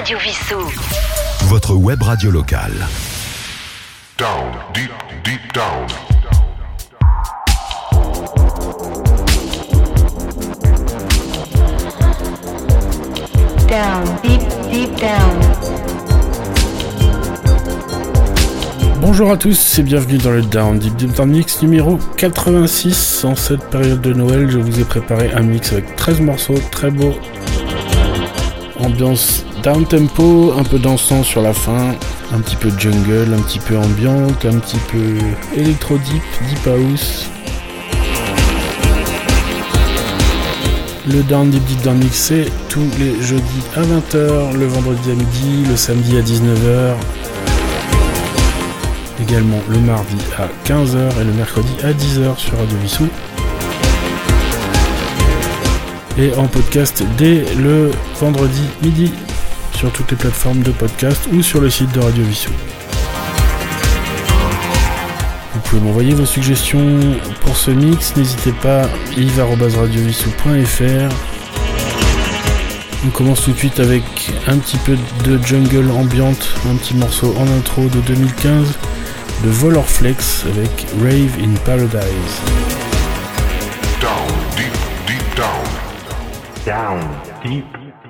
Radio Vissou. Votre web radio locale. Down, deep, deep down. Down, deep, deep down. Bonjour à tous et bienvenue dans le Down Deep Deep Down Mix numéro 86. En cette période de Noël, je vous ai préparé un mix avec 13 morceaux très beaux. Ambiance down tempo, un peu dansant sur la fin, un petit peu jungle, un petit peu ambiante, un petit peu électro deep, deep house. Le Down Deep Deep Down Mix c'est tous les jeudis à 20h, le vendredi à midi, le samedi à 19h, également le mardi à 15h et le mercredi à 10h sur Radio Vissou. Et en podcast dès le vendredi midi sur toutes les plateformes de podcast ou sur le site de Radio Vissou. Vous pouvez m'envoyer vos suggestions pour ce mix, n'hésitez pas, yves.radiovissou.fr. On commence tout de suite avec un petit peu de jungle ambiante, un petit morceau en intro de 2015 de Volorflex avec Rave in Paradise. Down, deep, deep down. Down, deep,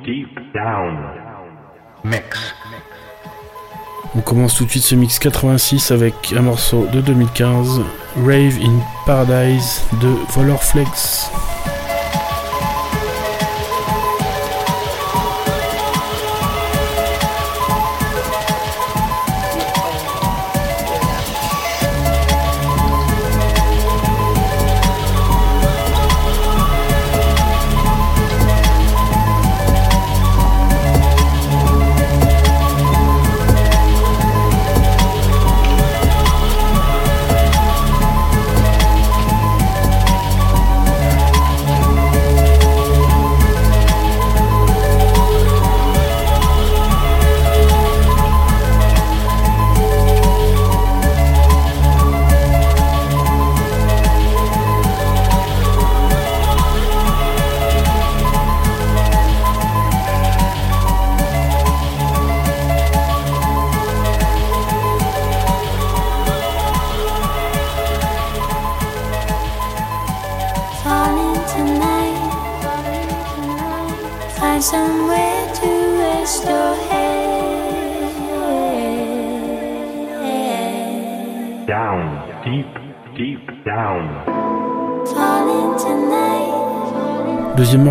deep down. On commence tout de suite ce mix 86 avec un morceau de 2015, Rave in Paradise de Volorflex. Falling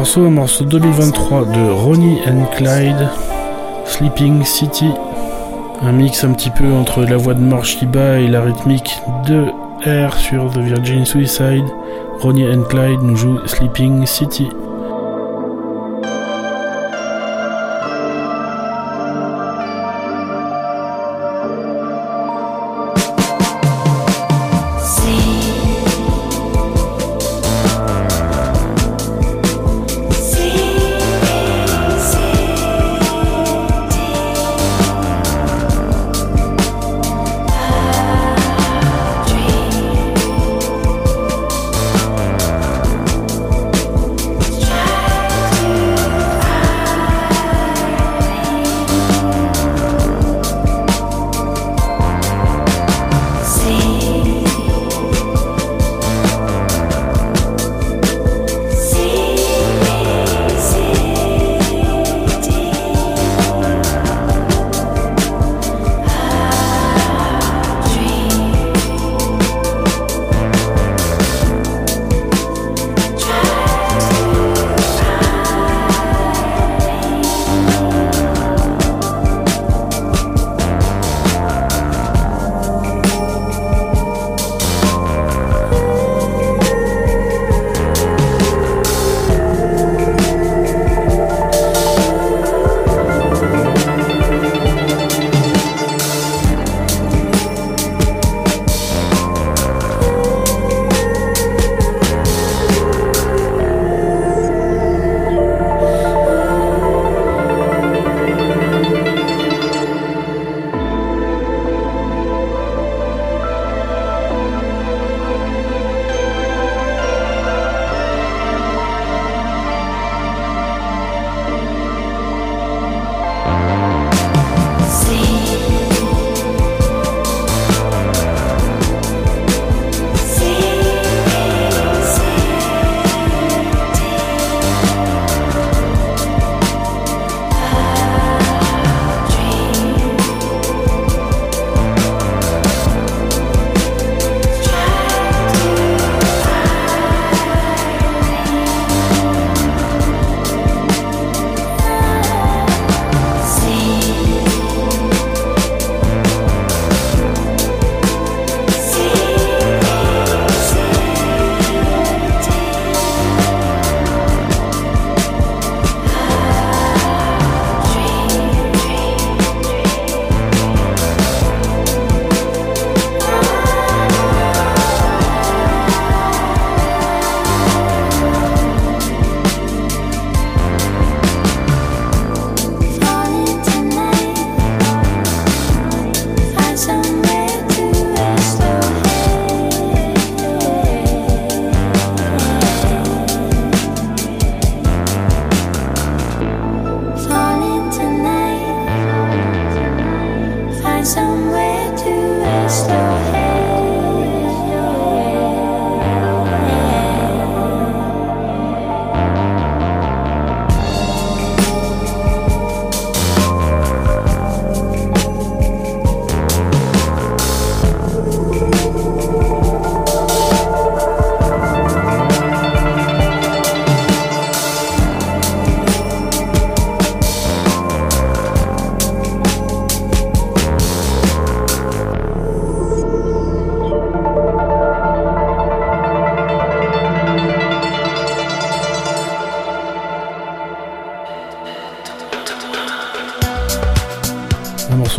morceau, un morceau 2023 de Ronnie and Clyde, Sleeping City. Un mix un petit peu entre la voix de Morshiba et la rythmique de R sur The Virgin Suicide. Ronnie and Clyde nous joue Sleeping City.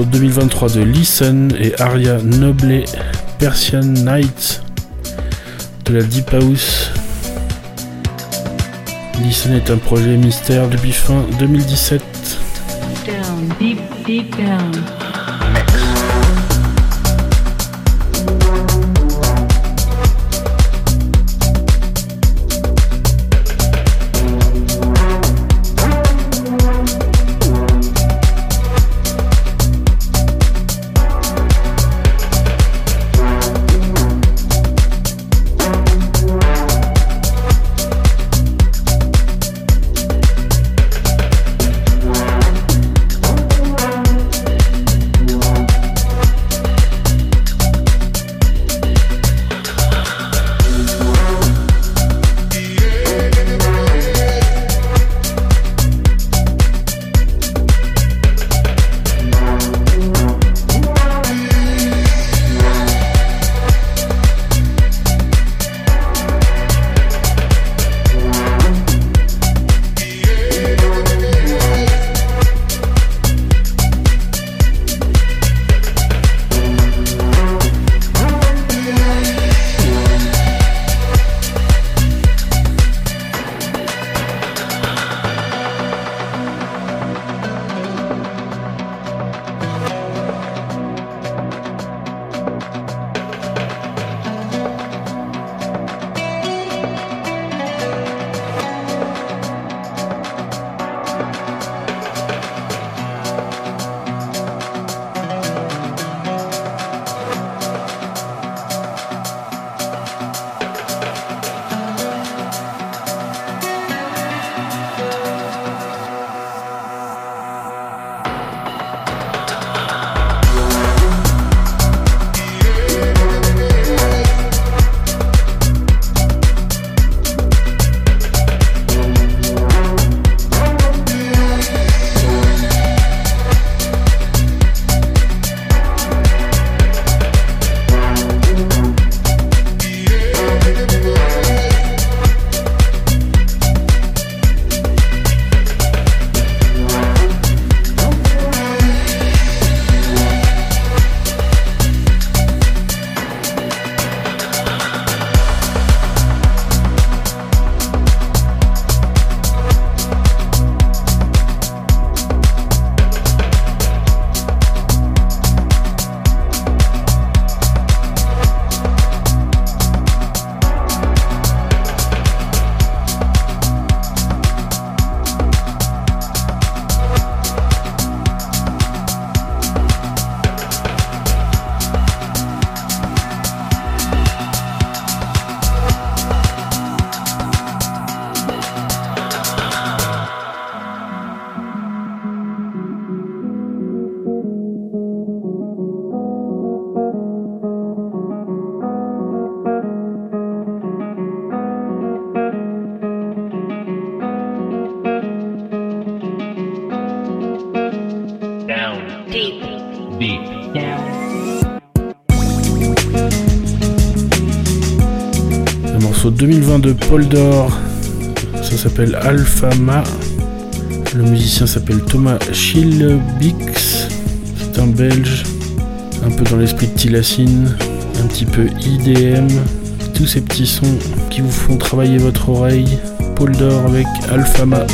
Morceau de 2023 de Listen et Aria Noble, Persian Night, de la Deep House. Listen est un projet mystère depuis fin 2017. Down, deep, deep down. 2020 de Paul Dor. Ça s'appelle Alphama. Le musicien s'appelle Thomas Schilbix. C'est un belge. Un peu dans l'esprit de Tilacine. Un petit peu IDM. Tous ces petits sons qui vous font travailler votre oreille. Paul Dor avec Alphama.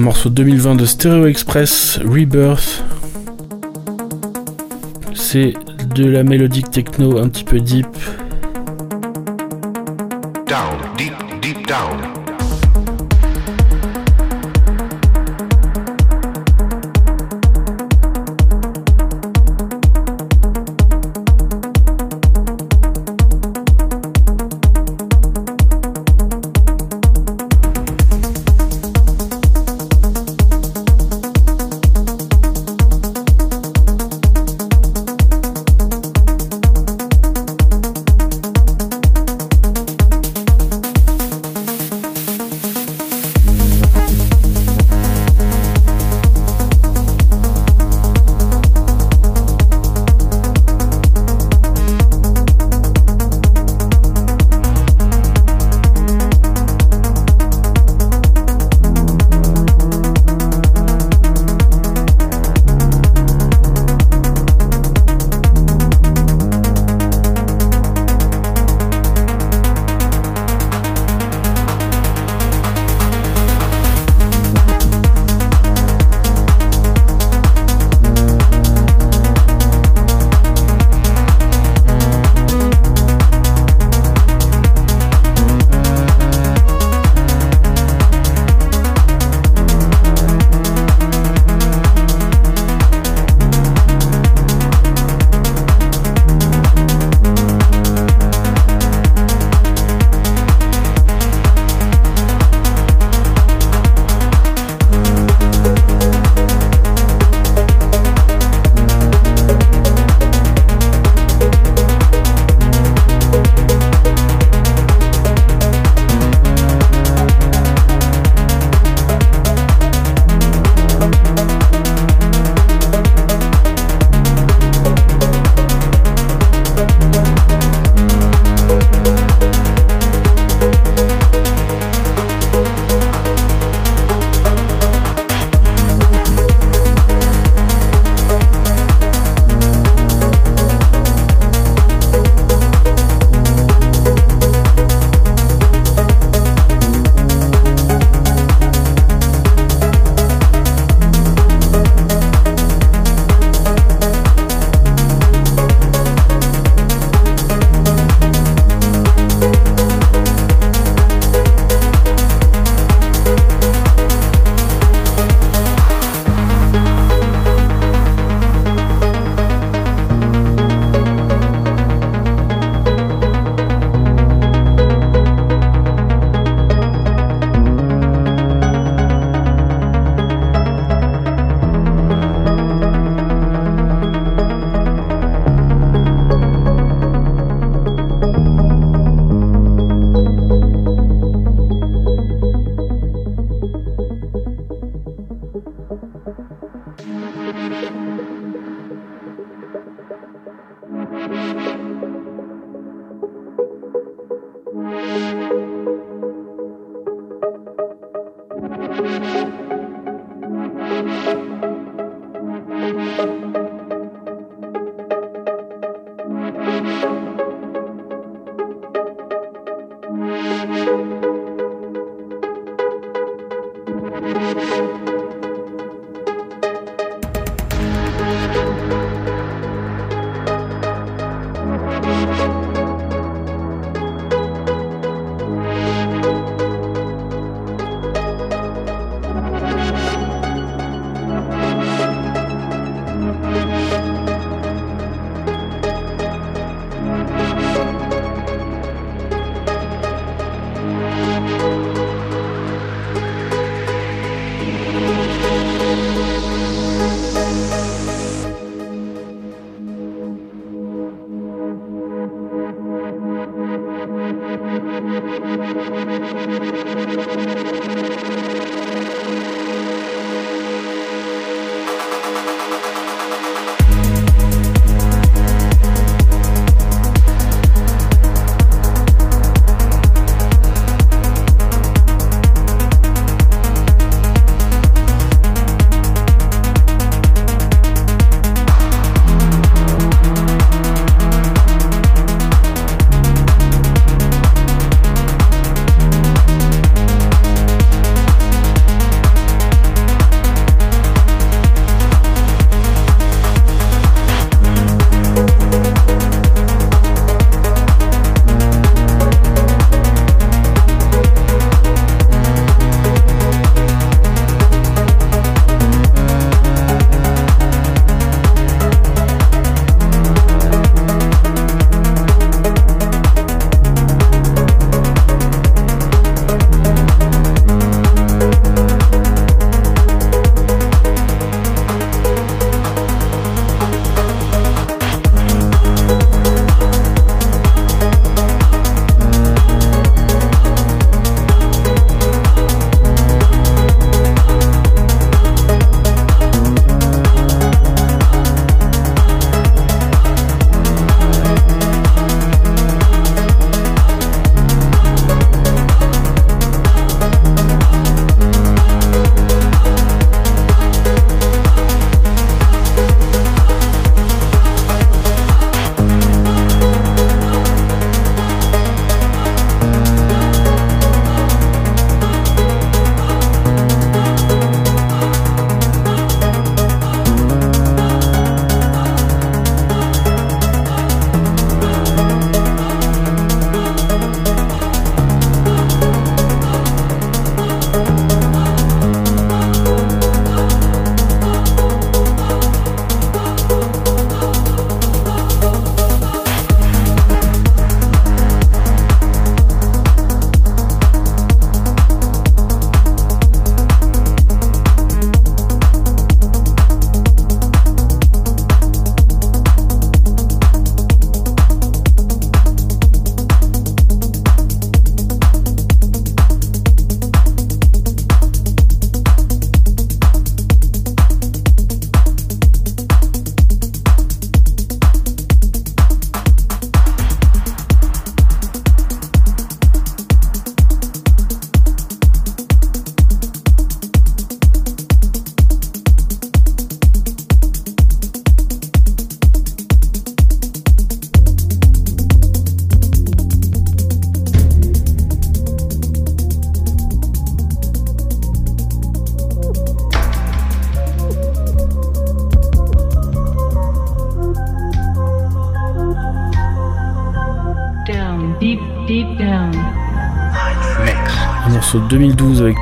Morceau 2020 de Stereo Express, Rebirth. C'est de la mélodique techno un petit peu deep. Down. Música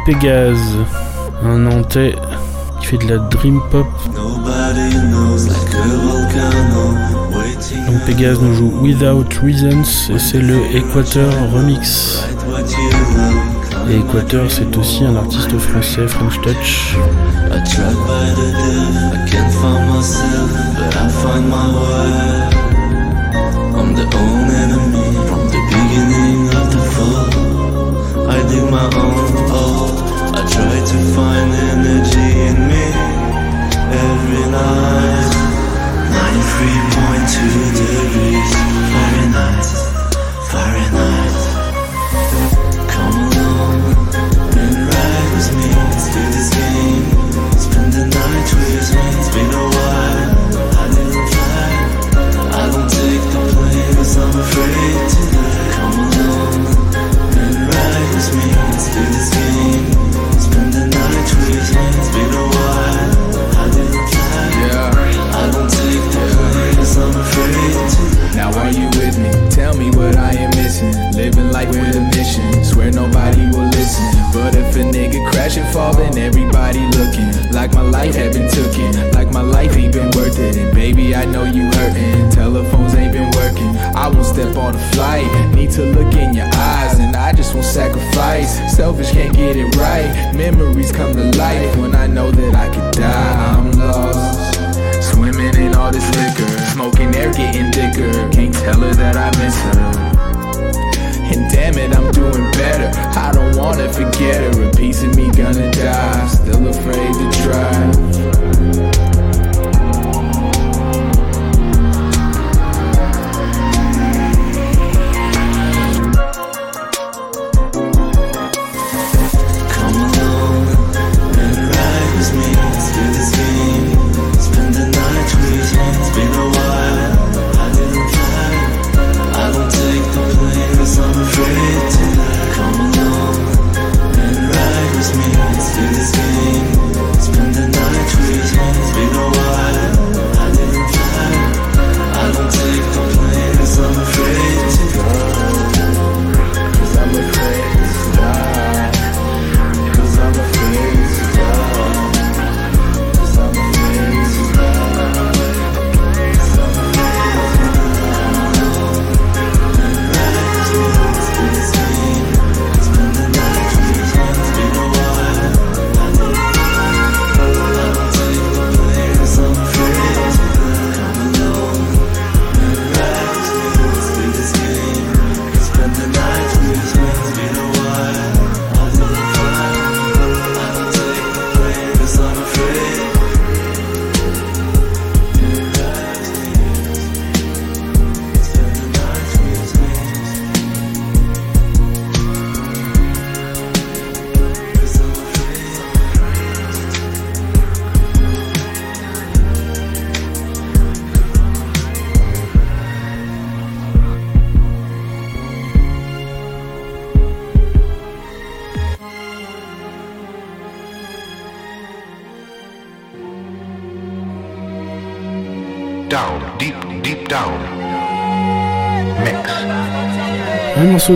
Pégase, un Nantais qui fait de la dream pop. Donc Pégase nous joue Without Reasons et c'est le Equator Remix. Et Equator c'est aussi un artiste français, French Touch. I my find energy in me every night. 93.2 degrees. Come along and ride with me. Let's this game. Spend the night with me. Been a while. Selfish can't get it right. Memories come to life when I know that I could die. I'm lost. Swimming in all this liquor, smoking air getting thicker. Can't tell her that I miss her. And damn it, I'm doing better. I don't wanna forget her. A piece of me gonna die. Still afraid to try.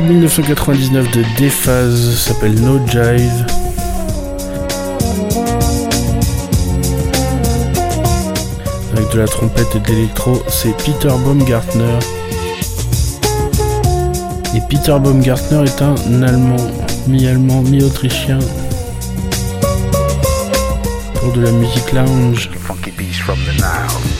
De 1999 de Déphase s'appelle No Jive. Avec de la trompette et de l'électro, c'est Peter Baumgartner. Et Peter Baumgartner est un Allemand, mi-allemand, mi-autrichien. Pour de la musique lounge. From the.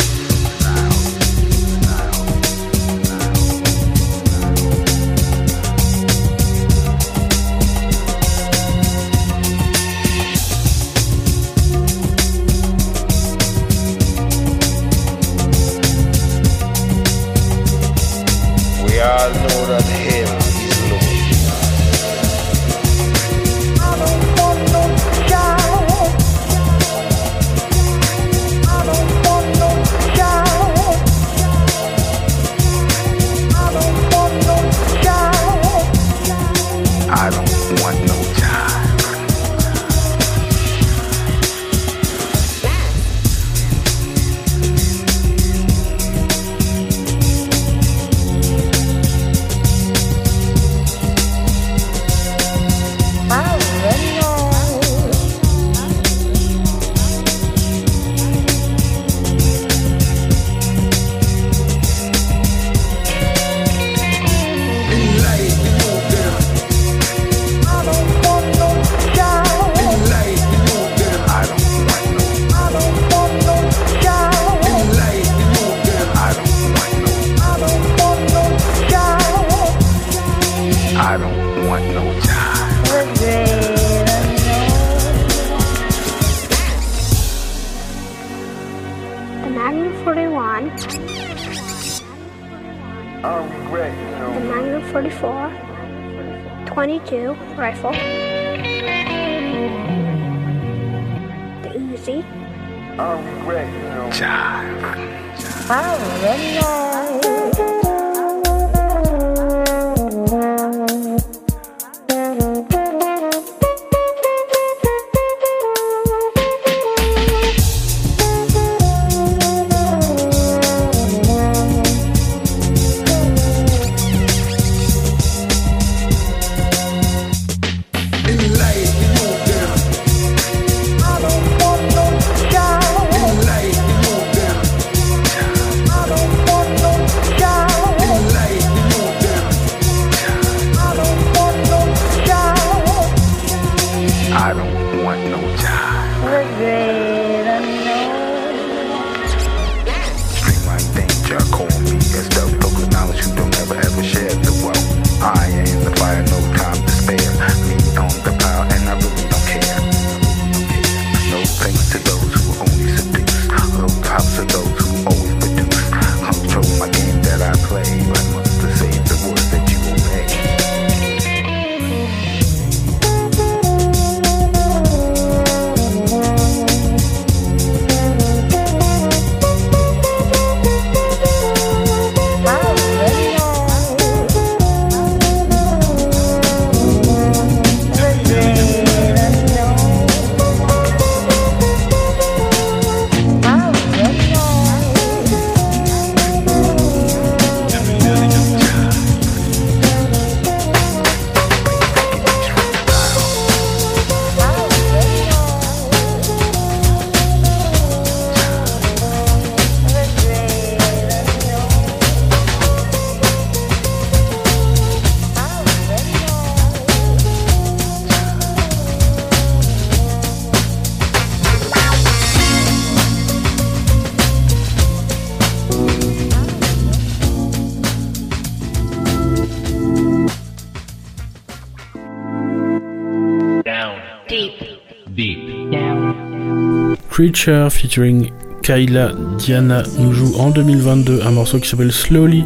Creature featuring Kayla Diana nous joue en 2022 un morceau qui s'appelle Slowly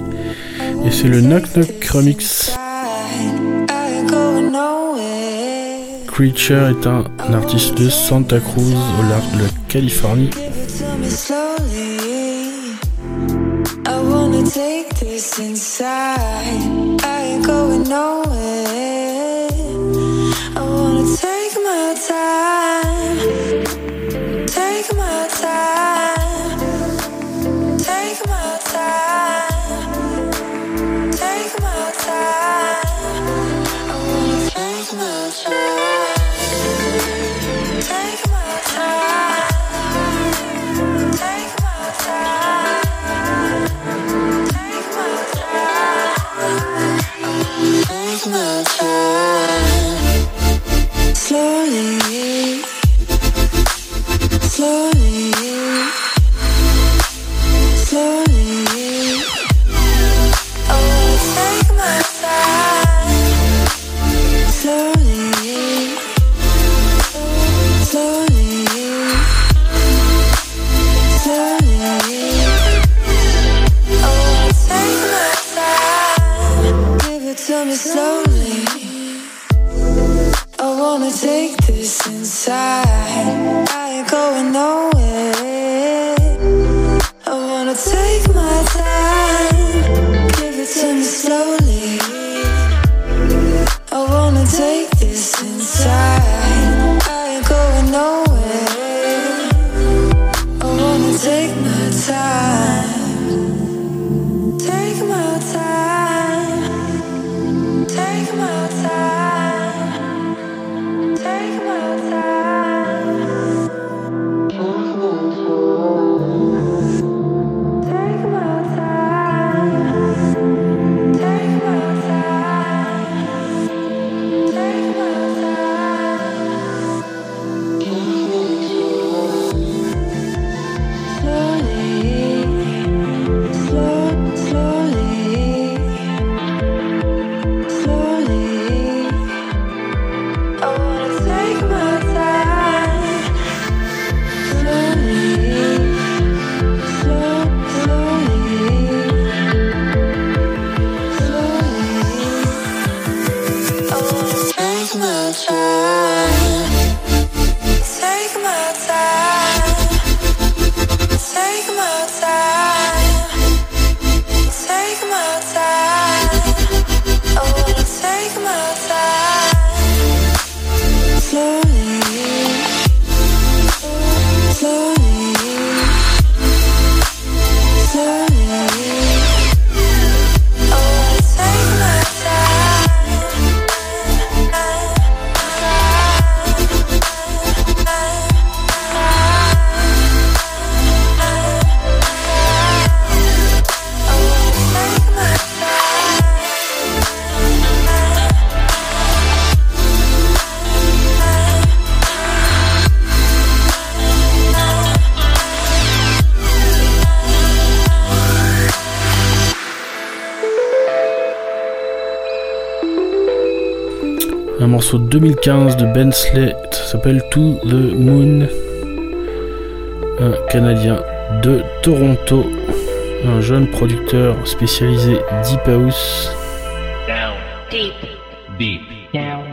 et c'est le Knock Knock Remix. Creature est un artiste de Santa Cruz au large de la Californie. Take my Un morceau de 2015 de Ben Slate s'appelle To the Moon. Un Canadien de Toronto. Un jeune producteur spécialisé Deep House. Down. Deep. Deep. Down.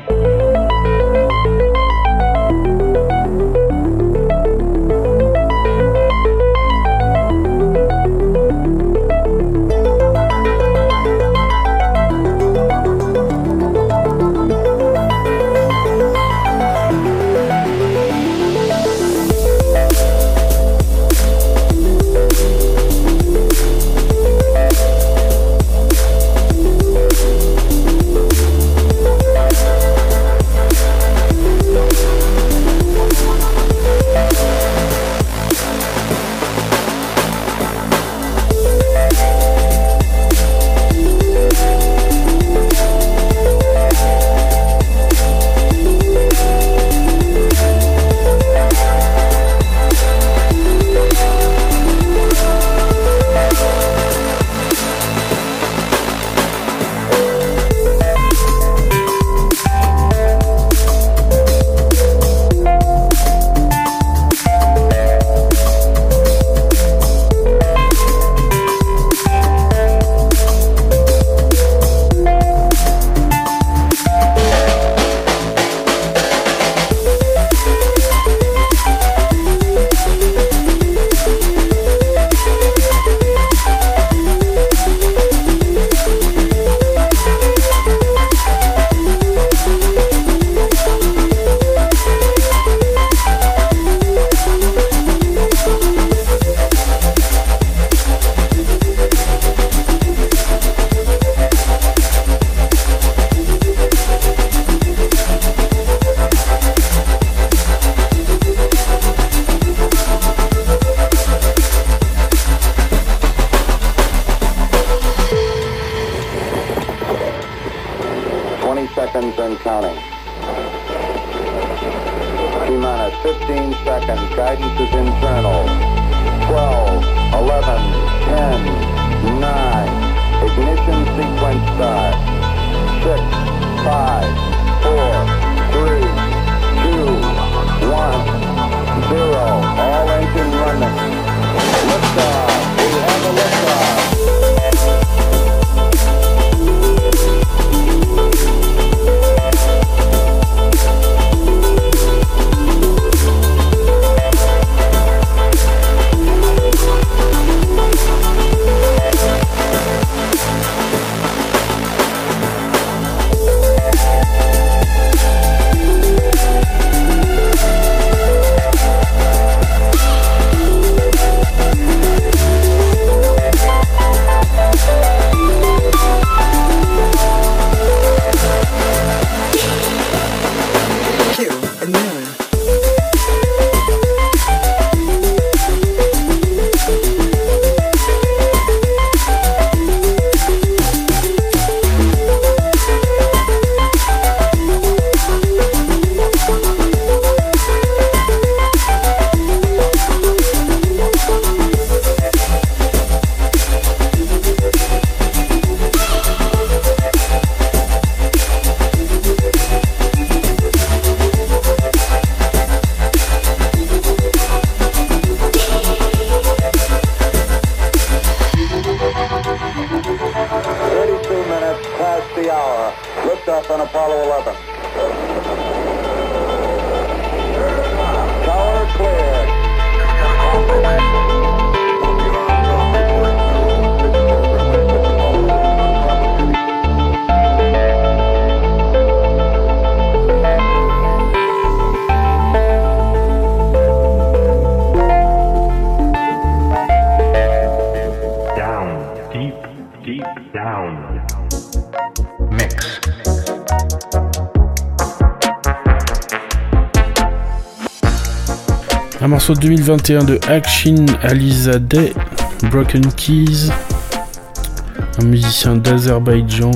Morceau de 2021 de Akshin Alizadeh, Broken Keys, un musicien d'Azerbaïdjan.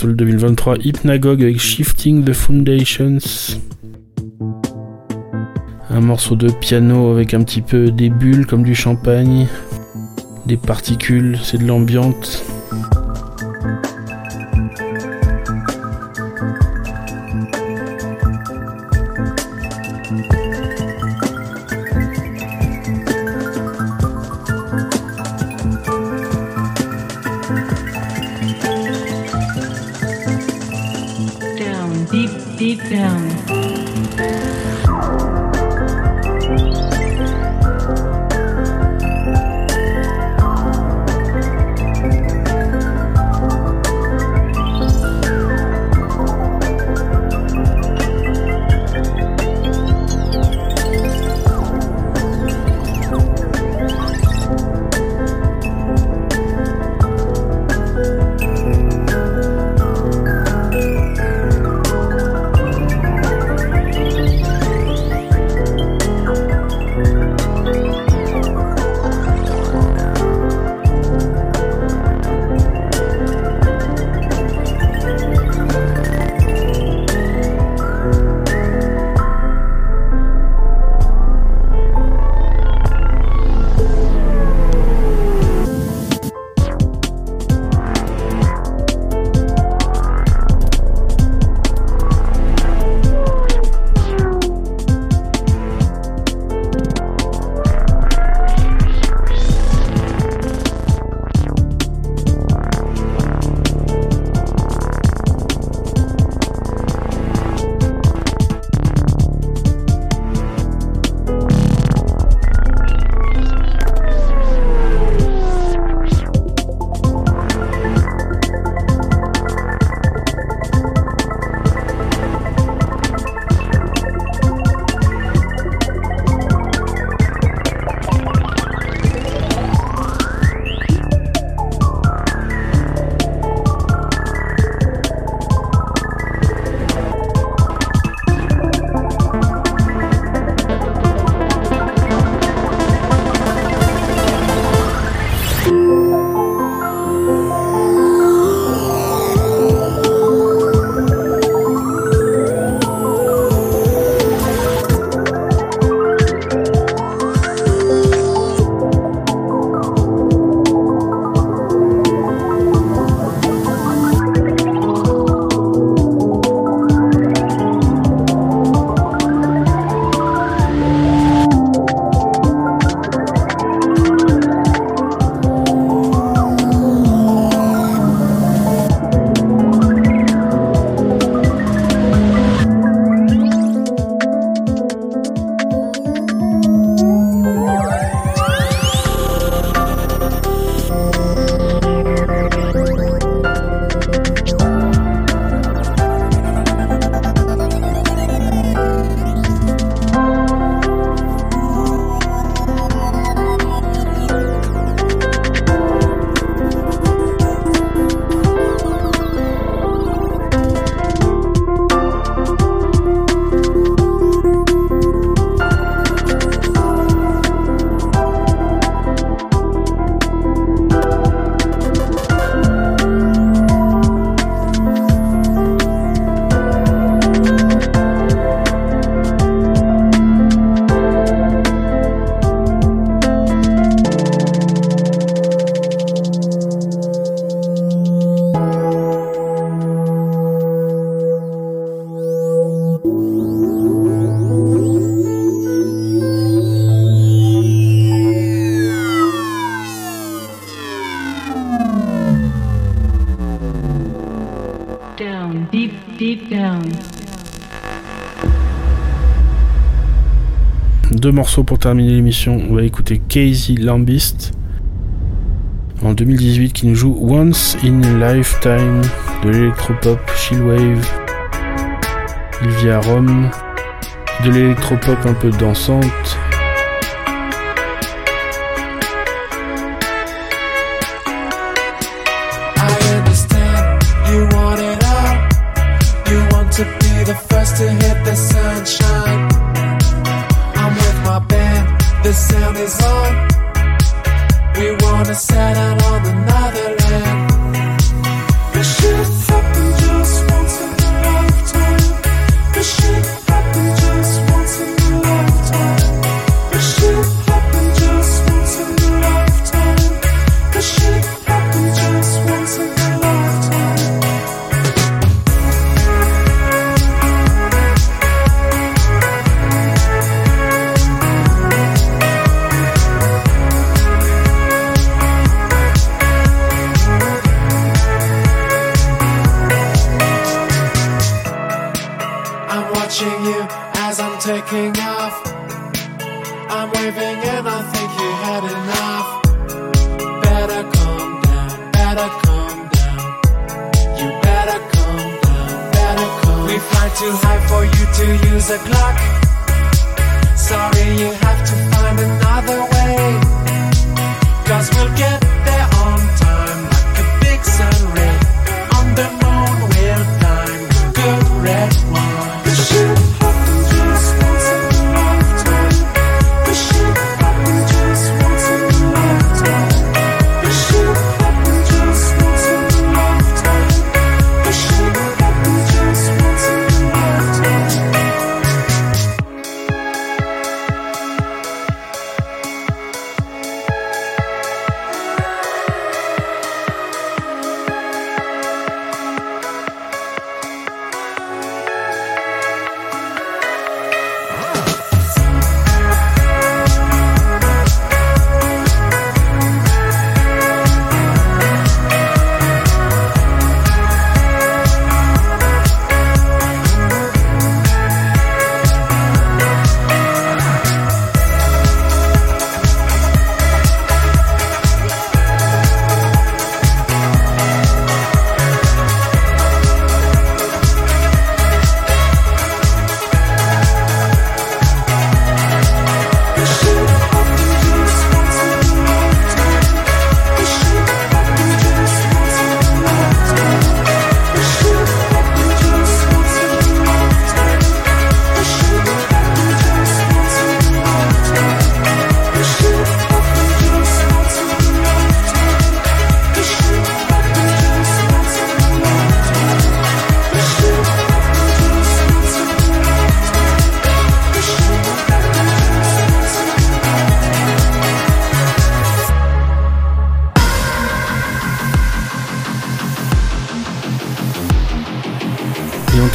Soul 2023, Hypnagogue avec Shifting the Foundations. Un morceau de piano avec un petit peu des bulles comme du champagne, des particules, c'est de l'ambiance. Deux morceaux pour terminer l'émission. On va écouter Casey Lambist en 2018 qui nous joue Once in a Lifetime de l'électropop chillwave. Il vit à Rome. De l'électropop un peu dansante.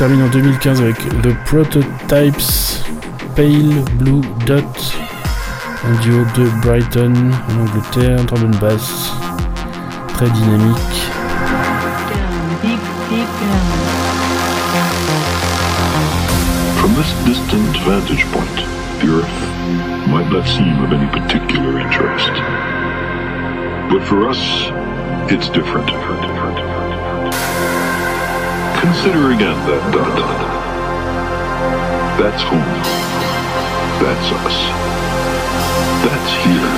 Termine en 2015 avec The Prototypes Pale Blue Dot, un duo de Brighton en Angleterre, un trombone basse très dynamique. From this distant vantage point, the Earth might not seem of any particular interest. But for us, it's different. Consider again that dot. That's home. That's us. That's here.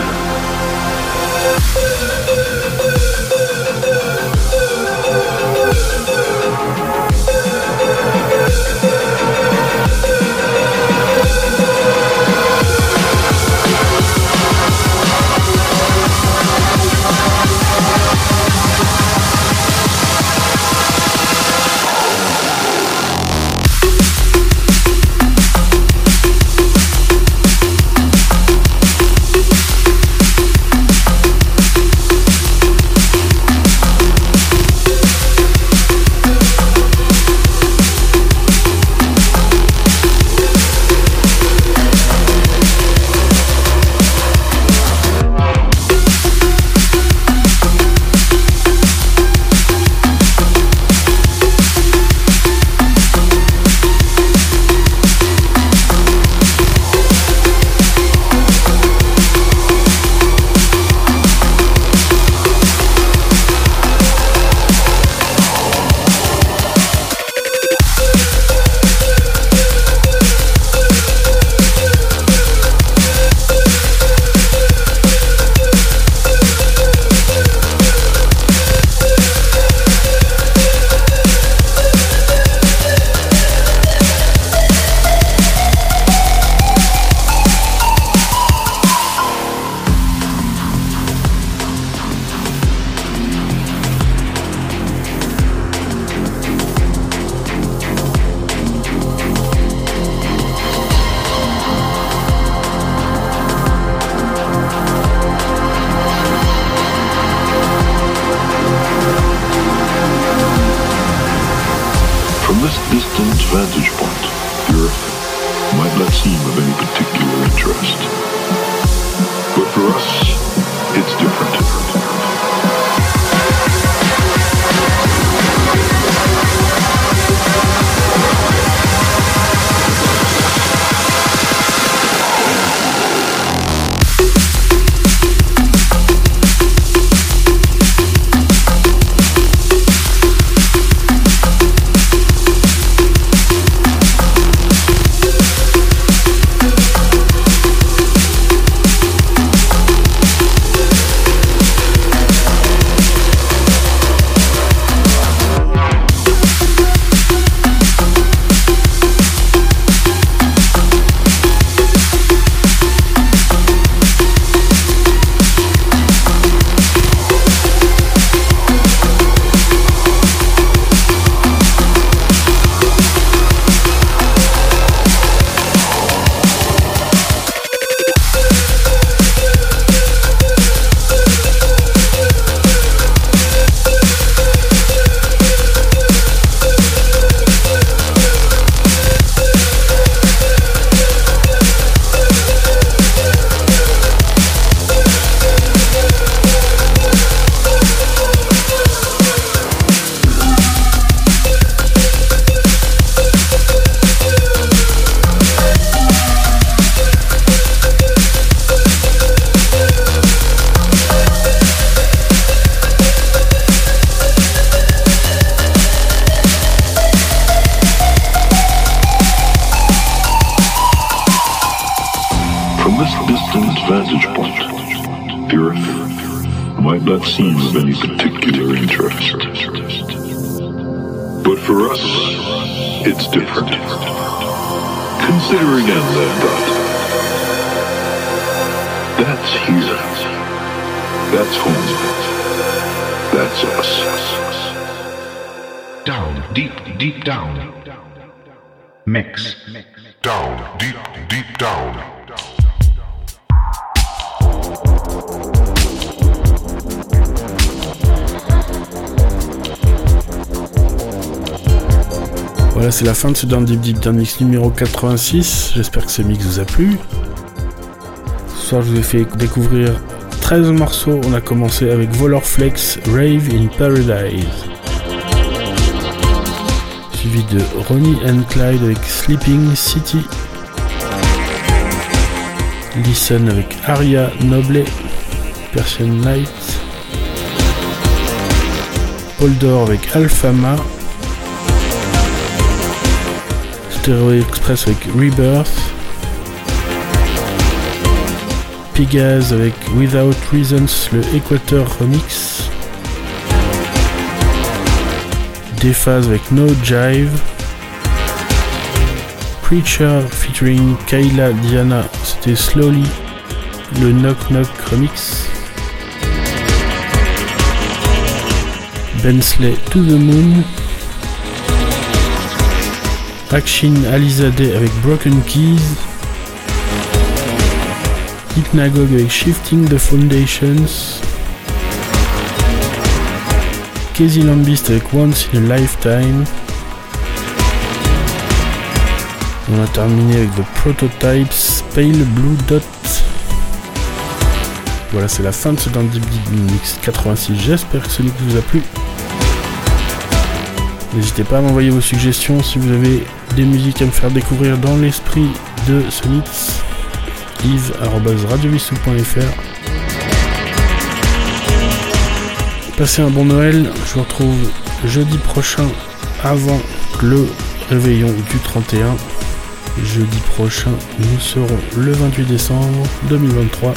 Fin de Deep Mix numéro 86. J'espère que ce mix vous a plu. Ce soir, je vous ai fait découvrir 13 morceaux. On a commencé avec Volor Flex, Rave in Paradise. Suivi de Ronnie and Clyde avec Sleeping City. Listen avec Aria Noble, Persian Night. Paul Dor avec Alfama. Express avec Rebirth. Pigaz avec Without Reasons, le Equator Remix. Dephase avec No Jive. Preacher featuring Kayla Diana, c'était Slowly, le Knock Knock Remix. Bensley To The Moon. Action Alizade avec Broken Keys. Hypnagogue avec Shifting the Foundations. Casey Lambist avec Once in a Lifetime. On a terminé avec The Prototypes Pale Blue Dot. Voilà, c'est la fin de ce Deep Mix 86. J'espère que ce mix vous a plu. N'hésitez pas à m'envoyer vos suggestions si vous avez des musiques à me faire découvrir dans l'esprit de ce Passez un bon Noël. Je vous retrouve jeudi prochain avant le réveillon du 31. Jeudi prochain, nous serons le 28 décembre 2023.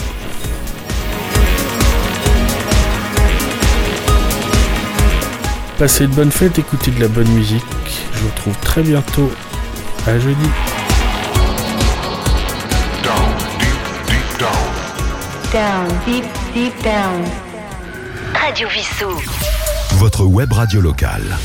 Passez de bonnes fêtes, écoutez de la bonne musique. Je vous retrouve très bientôt. À jeudi. Down, deep, deep down. Down, deep, deep down. Radio Vissou. Votre web radio locale.